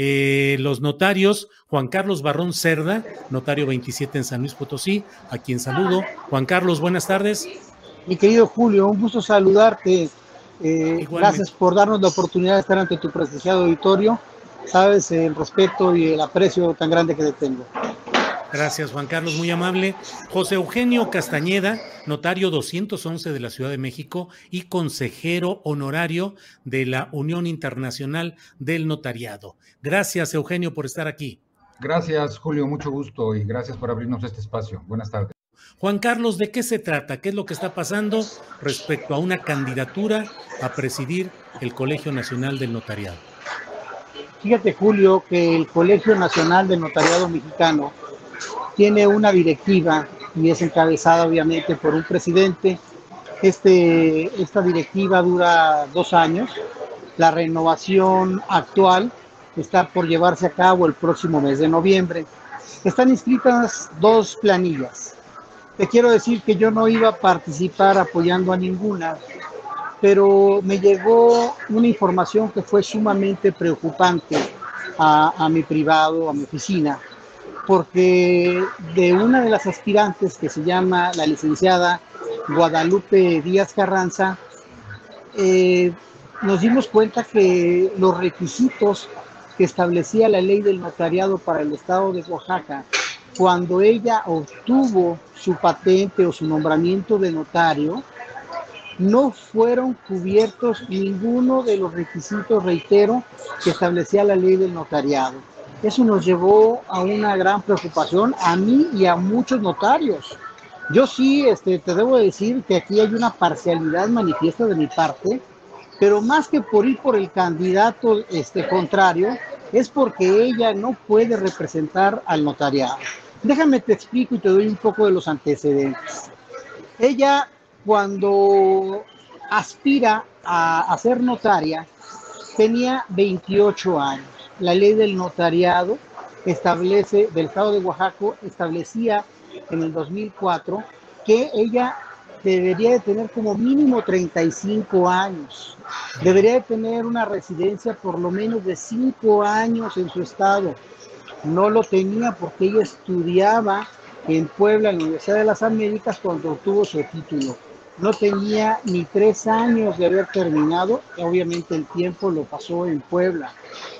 Eh, los notarios, Juan Carlos Barrón Cerda, notario 27 en San Luis Potosí, a quien saludo. Juan Carlos, buenas tardes. Mi querido Julio, un gusto saludarte. Eh, gracias por darnos la oportunidad de estar ante tu prestigiado auditorio. Sabes el respeto y el aprecio tan grande que te tengo. Gracias, Juan Carlos, muy amable. José Eugenio Castañeda, notario 211 de la Ciudad de México y consejero honorario de la Unión Internacional del Notariado. Gracias, Eugenio, por estar aquí. Gracias, Julio, mucho gusto y gracias por abrirnos este espacio. Buenas tardes. Juan Carlos, ¿de qué se trata? ¿Qué es lo que está pasando respecto a una candidatura a presidir el Colegio Nacional del Notariado? Fíjate, Julio, que el Colegio Nacional del Notariado Mexicano tiene una directiva y es encabezada obviamente por un presidente. Este, esta directiva dura dos años. La renovación actual está por llevarse a cabo el próximo mes de noviembre. Están inscritas dos planillas. Te quiero decir que yo no iba a participar apoyando a ninguna, pero me llegó una información que fue sumamente preocupante a, a mi privado, a mi oficina porque de una de las aspirantes que se llama la licenciada Guadalupe Díaz Carranza, eh, nos dimos cuenta que los requisitos que establecía la ley del notariado para el estado de Oaxaca, cuando ella obtuvo su patente o su nombramiento de notario, no fueron cubiertos ninguno de los requisitos, reitero, que establecía la ley del notariado. Eso nos llevó a una gran preocupación a mí y a muchos notarios. Yo sí, este, te debo decir que aquí hay una parcialidad manifiesta de mi parte, pero más que por ir por el candidato este, contrario, es porque ella no puede representar al notariado. Déjame te explico y te doy un poco de los antecedentes. Ella, cuando aspira a, a ser notaria, tenía 28 años la ley del notariado establece, del Estado de Oaxaca, establecía en el 2004 que ella debería de tener como mínimo 35 años, debería de tener una residencia por lo menos de 5 años en su estado. No lo tenía porque ella estudiaba en Puebla, en la Universidad de las Américas, cuando obtuvo su título. No tenía ni tres años de haber terminado, obviamente el tiempo lo pasó en Puebla.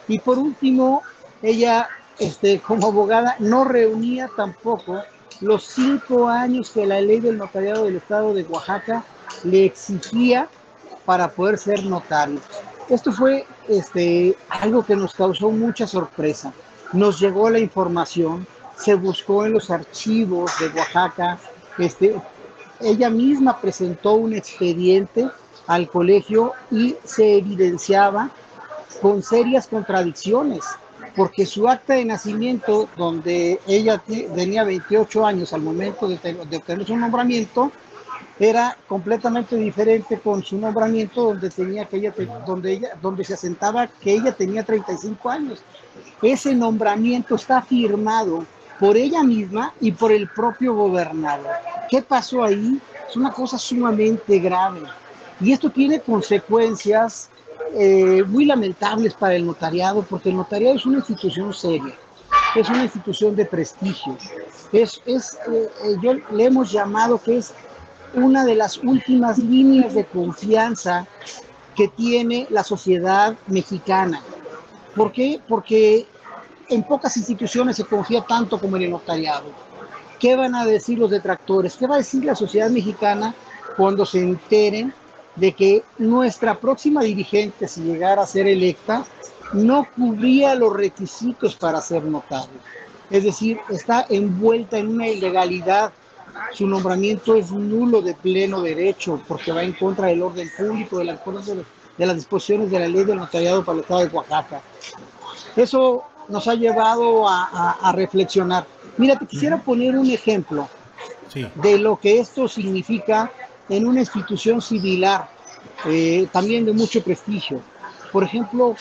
Y por último, ella este, como abogada no reunía tampoco los cinco años que la ley del notariado del estado de Oaxaca le exigía para poder ser notario. Esto fue este, algo que nos causó mucha sorpresa. Nos llegó la información, se buscó en los archivos de Oaxaca, este, ella misma presentó un expediente al colegio y se evidenciaba con serias contradicciones, porque su acta de nacimiento, donde ella tenía 28 años al momento de, obtener su nombramiento, era completamente diferente con su nombramiento donde tenía que ella, donde ella, donde se asentaba que ella tenía 35 años. Ese nombramiento está firmado por ella misma y por el propio gobernador. ¿Qué pasó ahí? Es una cosa sumamente grave. Y esto tiene consecuencias eh, muy lamentables para el notariado, porque el notariado es una institución seria, es una institución de prestigio. Es, es eh, eh, yo le hemos llamado que es una de las últimas líneas de confianza que tiene la sociedad mexicana. ¿Por qué? Porque en pocas instituciones se confía tanto como en el notariado. ¿Qué van a decir los detractores? ¿Qué va a decir la sociedad mexicana cuando se enteren de que nuestra próxima dirigente, si llegara a ser electa, no cubría los requisitos para ser notario? Es decir, está envuelta en una ilegalidad. Su nombramiento es nulo de pleno derecho porque va en contra del orden público, de las, de las disposiciones de la ley del notariado para el Estado de Oaxaca. Eso nos ha llevado a, reflexionar. Mira, te quisiera poner un ejemplo de lo que esto significa en una institución similar, eh, también de mucho prestigio. Por ejemplo,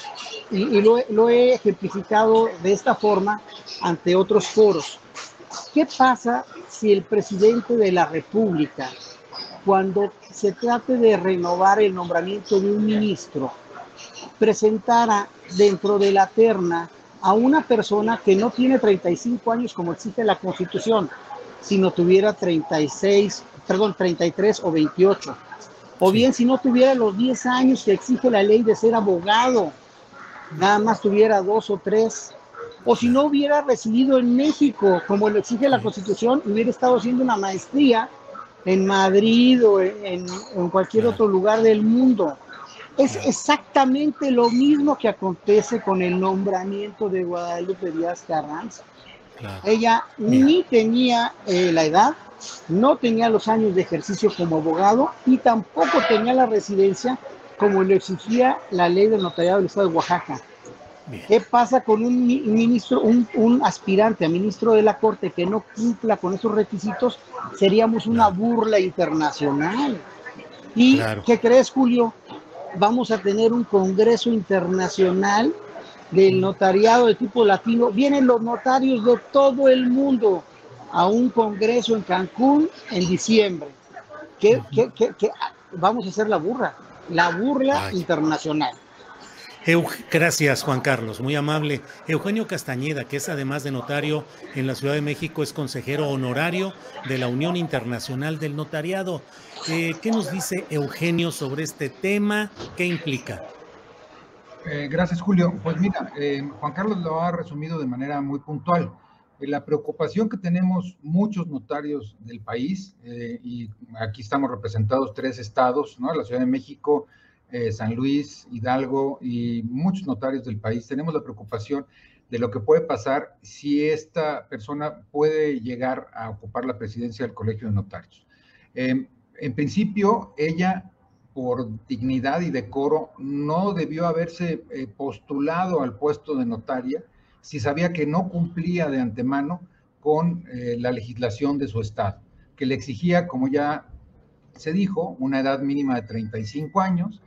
y, lo, lo, he ejemplificado de esta forma ante otros foros. ¿Qué pasa si el presidente de la República, cuando se trate de renovar el nombramiento de un ministro, presentara dentro de la terna a una persona que no tiene 35 años como exige la Constitución, sino tuviera 36, perdón, 33 o 28. O bien si no tuviera los 10 años que exige la ley de ser abogado, nada más tuviera dos o tres. O si no hubiera residido en México, como lo exige la Constitución, hubiera estado haciendo una maestría en Madrid o en, en cualquier otro lugar del mundo. Es exactamente lo mismo que acontece con el nombramiento de Guadalupe Díaz Carranza. Ella ni tenía eh, la edad, no tenía los años de ejercicio como abogado y tampoco tenía la residencia como lo exigía la ley del notariado del Estado de Oaxaca. ¿Qué pasa con un ministro, un, aspirante a ministro de la Corte que no cumpla con esos requisitos? Seríamos una burla internacional. ¿Y qué crees, Julio? Vamos a tener un congreso internacional del notariado de tipo latino. Vienen los notarios de todo el mundo a un congreso en Cancún en diciembre. ¿Qué, vamos a hacer la burra, la burla internacional. Gracias, Juan Carlos, muy amable. Eugenio Castañeda, que es además de notario en la Ciudad de México, es consejero honorario de la Unión Internacional del Notariado. Eh, ¿Qué nos dice Eugenio sobre este tema? ¿Qué implica? Eh, gracias, Julio. Pues mira, eh, Juan Carlos lo ha resumido de manera muy puntual. la preocupación que tenemos muchos notarios del país, y aquí estamos representados tres estados, ¿no? La Ciudad de México, eh, San Luis, Hidalgo y muchos notarios del país, tenemos la preocupación de lo que puede pasar si esta persona puede llegar a ocupar la presidencia del Colegio de Notarios. Em, en principio, ella, por dignidad y decoro, no debió haberse eh, postulado al puesto de notaria si sabía que no cumplía de antemano con eh, la legislación de su estado, que le exigía, como ya se dijo, una edad mínima de 35 años,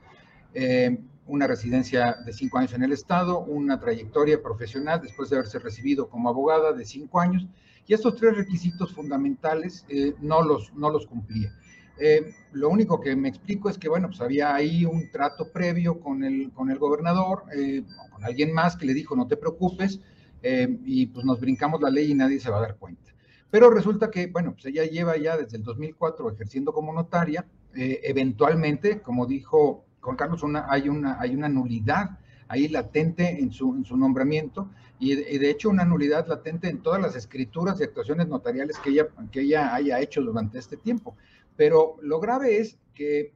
eh, una residencia de cinco años en el Estado, una trayectoria profesional después de haberse recibido como abogada de cinco años, y estos tres requisitos fundamentales eh, no, los, no los cumplía. Eh, lo único que me explico es que, bueno, pues había ahí un trato previo con el, con el gobernador, o con alguien más que le dijo, no te preocupes, y pues nos brincamos la ley y nadie se va a dar cuenta. Pero resulta que, bueno, pues ella lleva ya desde el 2004 ejerciendo como notaria, eventualmente, como dijo Juan Carlos, hay, una, nulidad ahí latente en su, en su nombramiento y de, hecho una nulidad latente en todas las escrituras y actuaciones notariales que ella, que ella haya hecho durante este tiempo. Pero lo grave es que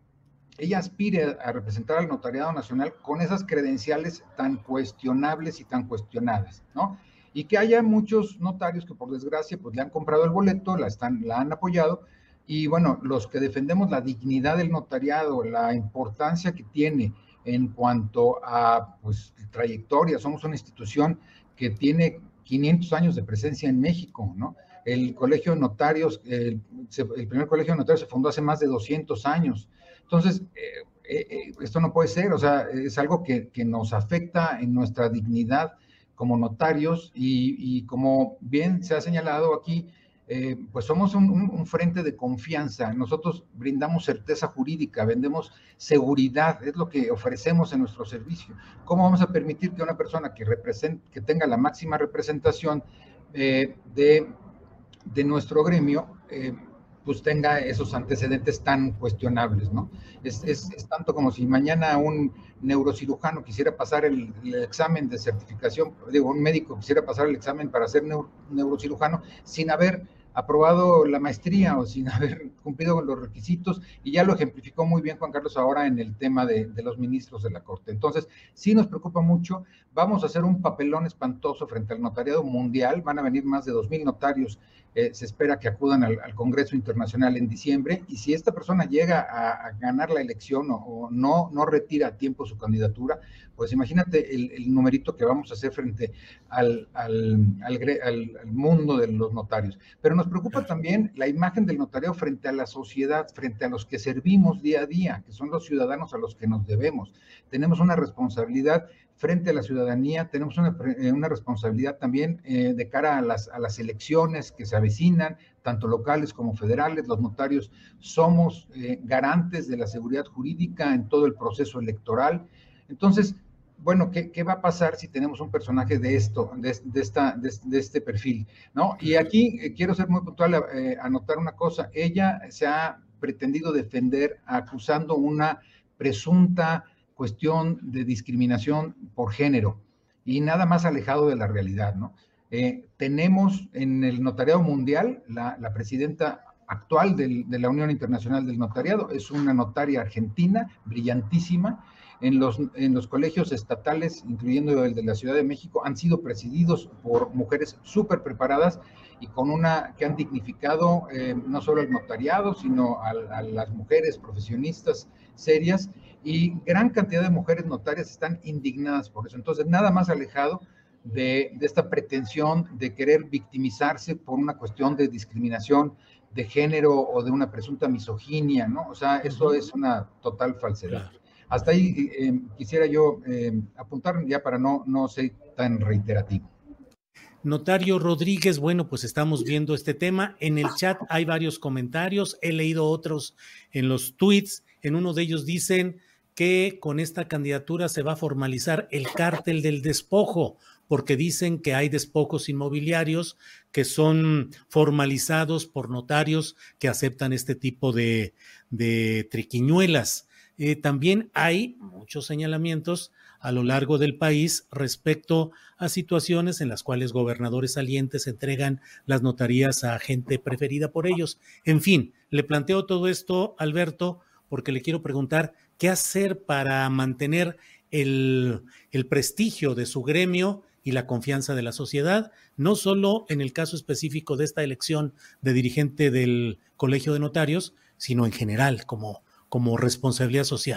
ella aspire a representar al notariado nacional con esas credenciales tan cuestionables y tan cuestionadas, ¿no? Y que haya muchos notarios que por desgracia pues le han comprado el boleto, la, están, la han apoyado, y bueno, los que defendemos la dignidad del notariado, la importancia que tiene en cuanto a pues, trayectoria, somos una institución que tiene 500 años de presencia en México, ¿no? El colegio de notarios, el, primer colegio de notarios se fundó hace más de 200 años. Entonces, eh, eh, eh, esto no puede ser, o sea, es algo que, que nos afecta en nuestra dignidad como notarios y, y, como bien se ha señalado aquí, eh, pues somos un, frente de confianza. Nosotros brindamos certeza jurídica, vendemos seguridad, es lo que ofrecemos en nuestro servicio. ¿Cómo vamos a permitir que una persona que, que tenga la máxima representación eh, de, de, nuestro gremio, eh, pues tenga esos antecedentes tan cuestionables, ¿no? Es, tanto como si mañana un neurocirujano quisiera pasar el, examen de certificación, digo, un médico quisiera pasar el examen para ser neurocirujano sin haber aprobado la maestría o sin haber cumplido con los requisitos, y ya lo ejemplificó muy bien Juan Carlos ahora en el tema de, de, los ministros de la Corte. Entonces, sí nos preocupa mucho, vamos a hacer un papelón espantoso frente al notariado mundial, van a venir más de 2.000 notarios eh, se espera que acudan al, Congreso Internacional en diciembre y si esta persona llega a, ganar la elección o, no, no retira a tiempo su candidatura, pues imagínate el, numerito que vamos a hacer frente al, al, al, mundo de los notarios. Pero nos preocupa también la imagen del notario frente a la sociedad, frente a los que servimos día a día, que son los ciudadanos a los que nos debemos. Tenemos una responsabilidad frente a la ciudadanía, tenemos una, eh, una responsabilidad también eh, de cara a las, a las elecciones que se avecinan, tanto locales como federales. Los notarios somos eh, garantes de la seguridad jurídica en todo el proceso electoral. Entonces, bueno, ¿qué, ¿qué, va a pasar si tenemos un personaje de esto, de, de esta, de, este perfil? ¿no? Y aquí quiero ser muy puntual, anotar una cosa. Ella se ha pretendido defender acusando una presunta cuestión de discriminación por género y nada más alejado de la realidad, ¿no? Eh, tenemos en el notariado mundial, la, presidenta actual de la Unión Internacional del Notariado es una notaria argentina, brillantísima. En los, en los colegios estatales, incluyendo el de la Ciudad de México, han sido presididos por mujeres súper preparadas y con una que han dignificado eh, no solo al notariado, sino a las mujeres profesionistas serias y gran cantidad de mujeres notarias están indignadas por eso. Entonces, nada más alejado de, esta pretensión de querer victimizarse por una cuestión de discriminación de género o de una presunta misoginia, ¿no? O sea, eso es una total falsedad. Hasta ahí eh, quisiera yo eh, apuntar ya para no, no ser tan reiterativo. Notario Rodríguez, bueno, pues estamos viendo este tema. En el chat hay varios comentarios, he leído otros en los tweets. En uno de ellos dicen, que con esta candidatura se va a formalizar el cártel del despojo, porque dicen que hay despojos inmobiliarios que son formalizados por notarios que aceptan este tipo de, triquiñuelas. Eh, también hay muchos señalamientos a lo largo del país respecto a situaciones en las cuales gobernadores salientes entregan las notarías a gente preferida por ellos. En fin, le planteo todo esto, Alberto, porque le quiero preguntar qué hacer para mantener el, prestigio de su gremio y la confianza de la sociedad, no solo en el caso específico de esta elección de dirigente del Colegio de Notarios, sino en general como, como responsabilidad social.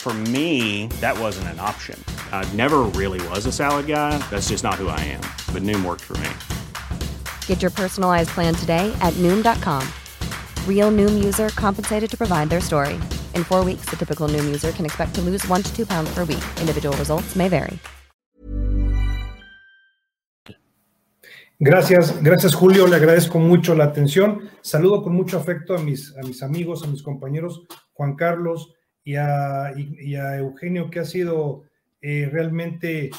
For me, that wasn't an option. I never really was a salad guy. That's just not who I am. But Noom worked for me. Get your personalized plan today at Noom.com. Real Noom user compensated to provide their story. In four weeks, the typical Noom user can expect to lose one to two pounds per week. Individual results may vary. Gracias, gracias Julio, le agradezco mucho la atención. Saludo con mucho afecto a mis, a mis amigos, a mis compañeros Juan Carlos, y a, Eugenio, que ha sido eh, realmente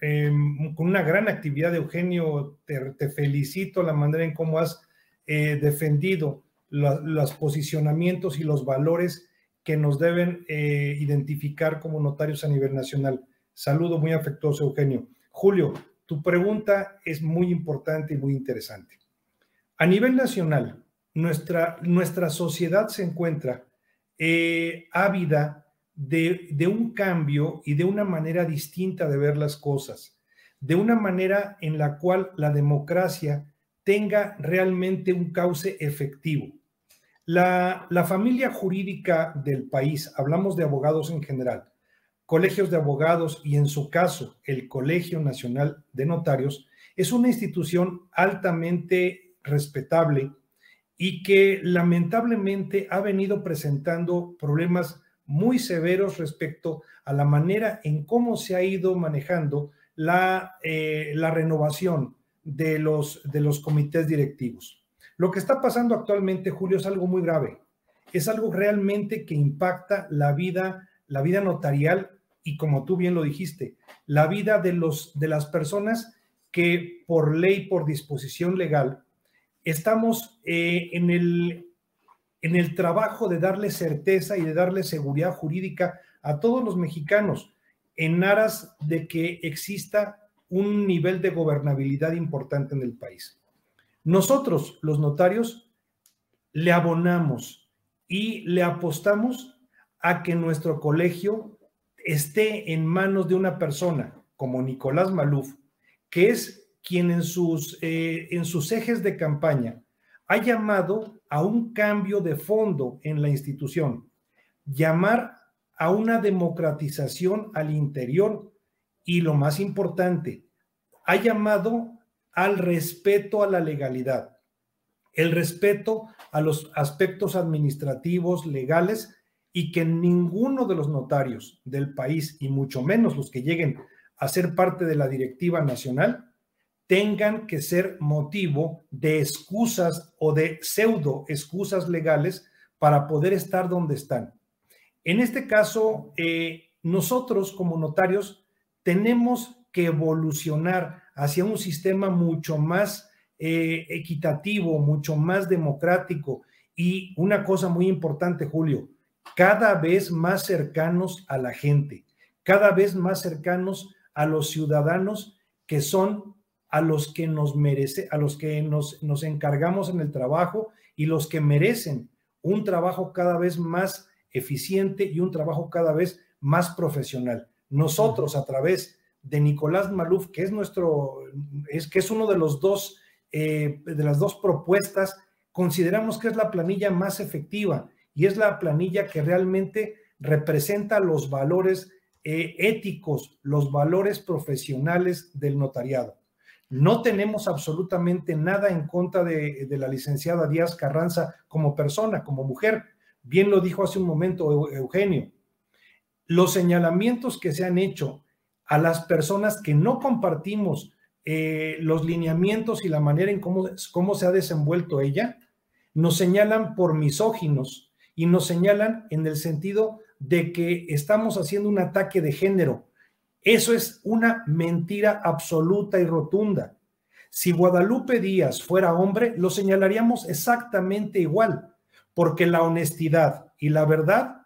em, con una gran actividad. Eugenio, te, felicito la manera en cómo has eh, defendido los posicionamientos y los valores que nos deben eh, identificar como notarios a nivel nacional. Saludo muy afectuoso, Eugenio. Julio, tu pregunta es muy importante y muy interesante. A nivel nacional, nuestra, nuestra sociedad se encuentra eh, ávida de, un cambio y de una manera distinta de ver las cosas, de una manera en la cual la democracia tenga realmente un cauce efectivo. La, la, familia jurídica del país, hablamos de abogados en general, colegios de abogados y en su caso el Colegio Nacional de Notarios, es una institución altamente respetable y que lamentablemente ha venido presentando problemas muy severos respecto a la manera en cómo se ha ido manejando la, eh, la renovación de los, de los comités directivos. Lo que está pasando actualmente, Julio, es algo muy grave. Es algo realmente que impacta la vida, la vida notarial y como tú bien lo dijiste, la vida de, los, de las personas que por ley, por disposición legal, estamos eh, en, el, en el trabajo de darle certeza y de darle seguridad jurídica a todos los mexicanos en aras de que exista un nivel de gobernabilidad importante en el país. Nosotros, los notarios, le abonamos y le apostamos a que nuestro colegio esté en manos de una persona como Nicolás Maluf, que es quien en sus, eh, en sus ejes de campaña ha llamado a un cambio de fondo en la institución, llamar a una democratización al interior y lo más importante, ha llamado al respeto a la legalidad, el respeto a los aspectos administrativos, legales y que ninguno de los notarios del país, y mucho menos los que lleguen a ser parte de la directiva nacional, tengan que ser motivo de excusas o de pseudo excusas legales para poder estar donde están. En este caso, eh, nosotros como notarios tenemos que evolucionar hacia un sistema mucho más eh, equitativo, mucho más democrático y una cosa muy importante, Julio, cada vez más cercanos a la gente, cada vez más cercanos a los ciudadanos que son a los que nos merece, a los que nos, nos encargamos en el trabajo y los que merecen un trabajo cada vez más eficiente y un trabajo cada vez más profesional. Nosotros, a través de Nicolás Maluf, que es nuestro, es que es uno de los dos, eh, de las dos propuestas, consideramos que es la planilla más efectiva y es la planilla que realmente representa los valores eh, éticos, los valores profesionales del notariado. No tenemos absolutamente nada en contra de, la licenciada Díaz Carranza como persona, como mujer. Bien lo dijo hace un momento Eugenio. Los señalamientos que se han hecho a las personas que no compartimos eh, los lineamientos y la manera en cómo se ha desenvuelto ella, nos señalan por misóginos y nos señalan en el sentido de que estamos haciendo un ataque de género. Eso es una mentira absoluta y rotunda. Si Guadalupe Díaz fuera hombre, lo señalaríamos exactamente igual, porque la honestidad y la verdad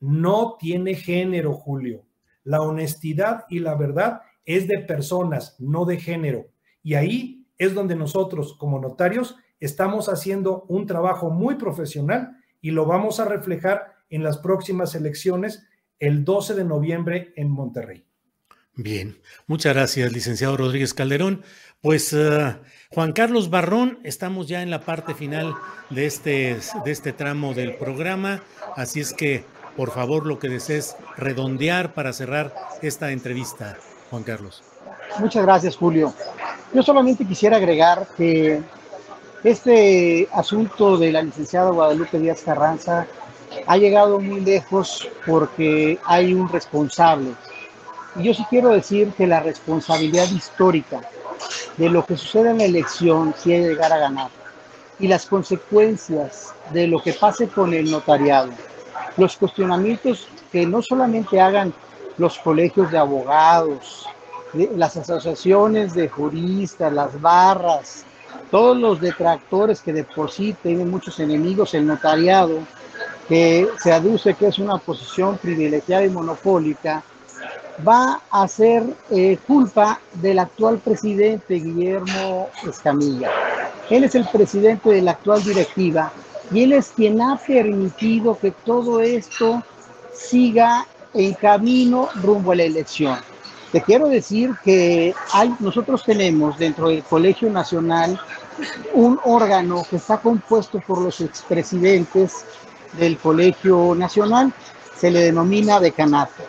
no tiene género, Julio. La honestidad y la verdad es de personas, no de género. Y ahí es donde nosotros como notarios estamos haciendo un trabajo muy profesional y lo vamos a reflejar en las próximas elecciones el 12 de noviembre en Monterrey. Bien, muchas gracias, licenciado Rodríguez Calderón. Pues uh, Juan Carlos Barrón, estamos ya en la parte final de este, de este tramo del programa, así es que por favor, lo que desees redondear para cerrar esta entrevista, Juan Carlos. Muchas gracias, Julio. Yo solamente quisiera agregar que este asunto de la licenciada Guadalupe Díaz Carranza ha llegado muy lejos porque hay un responsable. Y yo sí quiero decir que la responsabilidad histórica de lo que sucede en la elección quiere llegar a ganar. Y las consecuencias de lo que pase con el notariado. Los cuestionamientos que no solamente hagan los colegios de abogados, las asociaciones de juristas, las barras, todos los detractores que de por sí tienen muchos enemigos, el notariado, que se aduce que es una posición privilegiada y monopólica, va a ser eh, culpa del actual presidente Guillermo Escamilla. Él es el presidente de la actual directiva y Él es quien ha permitido que todo esto siga en camino rumbo a la elección. Te quiero decir que nosotros tenemos dentro del Colegio Nacional un órgano que está compuesto por los expresidentes del Colegio Nacional, se le denomina decanato.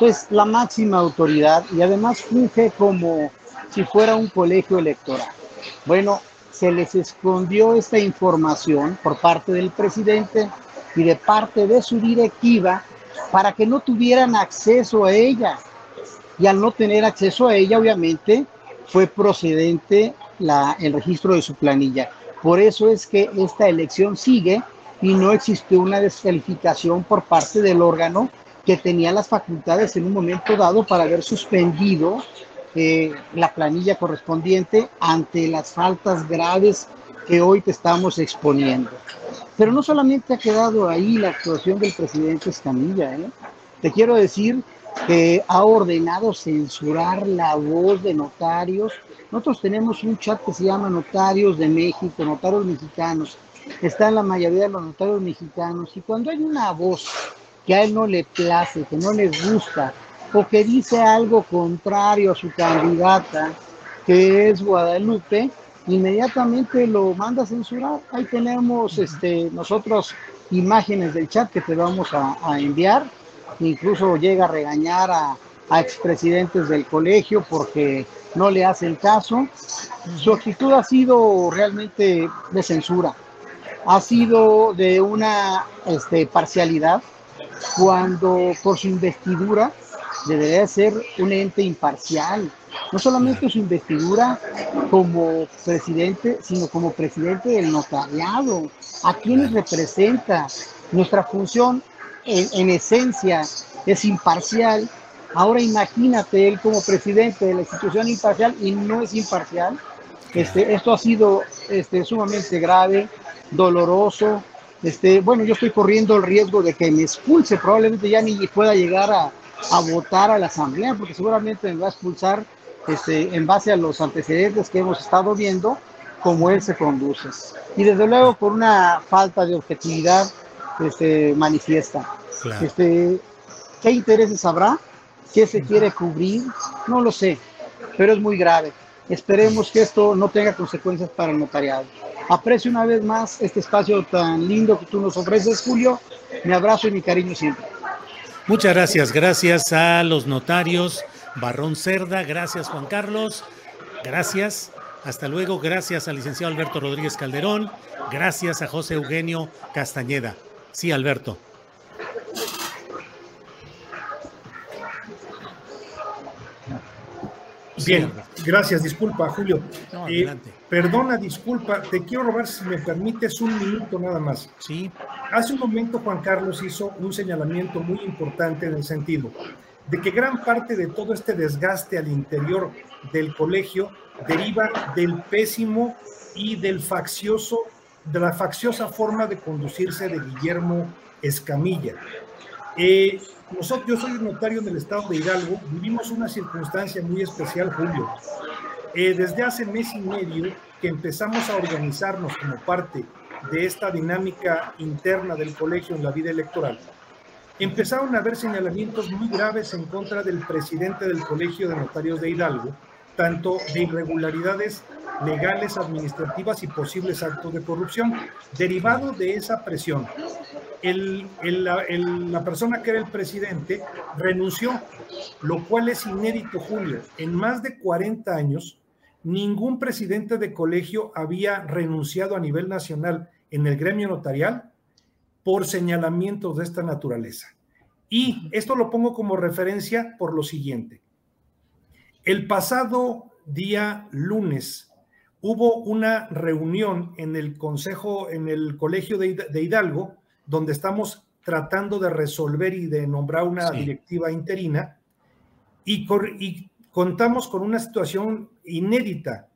Es la máxima autoridad y además funge como si fuera un colegio electoral. Bueno, se les escondió esta información por parte del presidente y de parte de su directiva para que no tuvieran acceso a ella. Y al no tener acceso a ella, obviamente, fue procedente la, el registro de su planilla. Por eso es que esta elección sigue y no existió una descalificación por parte del órgano que tenía las facultades en un momento dado para haber suspendido eh, la planilla correspondiente ante las faltas graves que hoy te estamos exponiendo. Pero no solamente ha quedado ahí la actuación del presidente Escamilla, ¿eh? te quiero decir que ha ordenado censurar la voz de notarios. Nosotros tenemos un chat que se llama Notarios de México, Notarios Mexicanos. Está en la mayoría de los notarios mexicanos. Y cuando hay una voz que a él no le place, que no le gusta, o que dice algo contrario a su candidata, que es Guadalupe, inmediatamente lo manda a censurar. Ahí tenemos este, nosotros imágenes del chat que te vamos a, enviar. Incluso llega a regañar a, a expresidentes del colegio porque no le hacen caso. Su actitud ha sido realmente de censura. Ha sido de una este, parcialidad cuando por su investidura debería ser un ente imparcial. No solamente su investidura como presidente, sino como presidente del notariado. ¿A quienes representa? Nuestra función en, esencia es imparcial. Ahora imagínate él como presidente de la institución imparcial y no es imparcial. Este, esto ha sido este, sumamente grave, doloroso. Este, bueno, yo estoy corriendo el riesgo de que me expulse, probablemente ya ni pueda llegar a, a votar a la Asamblea, porque seguramente me va a expulsar este, en base a los antecedentes que hemos estado viendo, como él se conduce. Y desde luego por una falta de objetividad este, manifiesta. Este, ¿Qué intereses habrá? ¿Qué se quiere cubrir? No lo sé, pero es muy grave. Esperemos que esto no tenga consecuencias para el notariado. Aprecio una vez más este espacio tan lindo que tú nos ofreces, Julio. Mi abrazo y mi cariño siempre. Muchas gracias, gracias a los notarios Barrón Cerda, gracias Juan Carlos, gracias, hasta luego, gracias al licenciado Alberto Rodríguez Calderón, gracias a José Eugenio Castañeda. Sí, Alberto. Bien, gracias, disculpa, Julio. Eh, perdona, disculpa, te quiero robar, si me permites, un minuto nada más. Sí. Hace un momento Juan Carlos hizo un señalamiento muy importante en el sentido de que gran parte de todo este desgaste al interior del colegio deriva del pésimo y del faccioso, de la facciosa forma de conducirse de Guillermo Escamilla. Eh, nosotros, yo soy notario del estado de Hidalgo, vivimos una circunstancia muy especial, Julio. Eh, desde hace mes y medio que empezamos a organizarnos como parte de esta dinámica interna del colegio en la vida electoral, empezaron a haber señalamientos muy graves en contra del presidente del Colegio de Notarios de Hidalgo, tanto de irregularidades legales, administrativas y posibles actos de corrupción. Derivado de esa presión, la persona que era el presidente renunció, lo cual es inédito, Julio. En más de 40 años, ningún presidente de colegio había renunciado a nivel nacional en el gremio notarial por señalamientos de esta naturaleza. Y esto lo pongo como referencia por lo siguiente. El pasado día lunes hubo una reunión en el Consejo, en el Colegio de Hidalgo, donde estamos tratando de resolver y de nombrar una directiva interina y, y contamos con una situación inédita.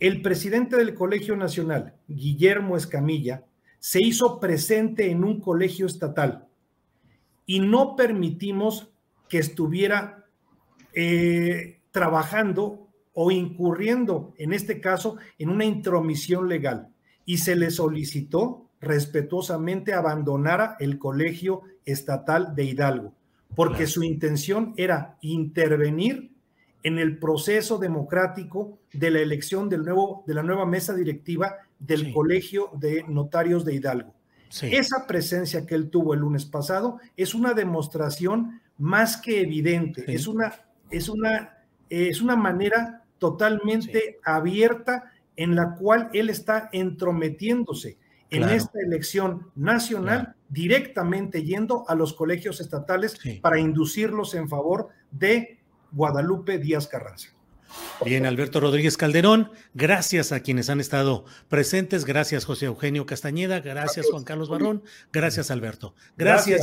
El presidente del Colegio Nacional, Guillermo Escamilla, se hizo presente en un colegio estatal y no permitimos que estuviera eh, trabajando o incurriendo, en este caso, en una intromisión legal. Y se le solicitó respetuosamente abandonara el colegio estatal de Hidalgo, porque su intención era intervenir en el proceso democrático de la elección del nuevo, de la nueva mesa directiva del Colegio de Notarios de Hidalgo. Esa presencia que él tuvo el lunes pasado es una demostración más que evidente, es, una, es, una, es una manera totalmente abierta en la cual él está entrometiéndose en esta elección nacional, directamente yendo a los colegios estatales para inducirlos en favor de Guadalupe Díaz Carranza. Bien, Alberto Rodríguez Calderón, gracias a quienes han estado presentes, gracias José Eugenio Castañeda, gracias Juan Carlos Barrón, gracias Alberto. Gracias.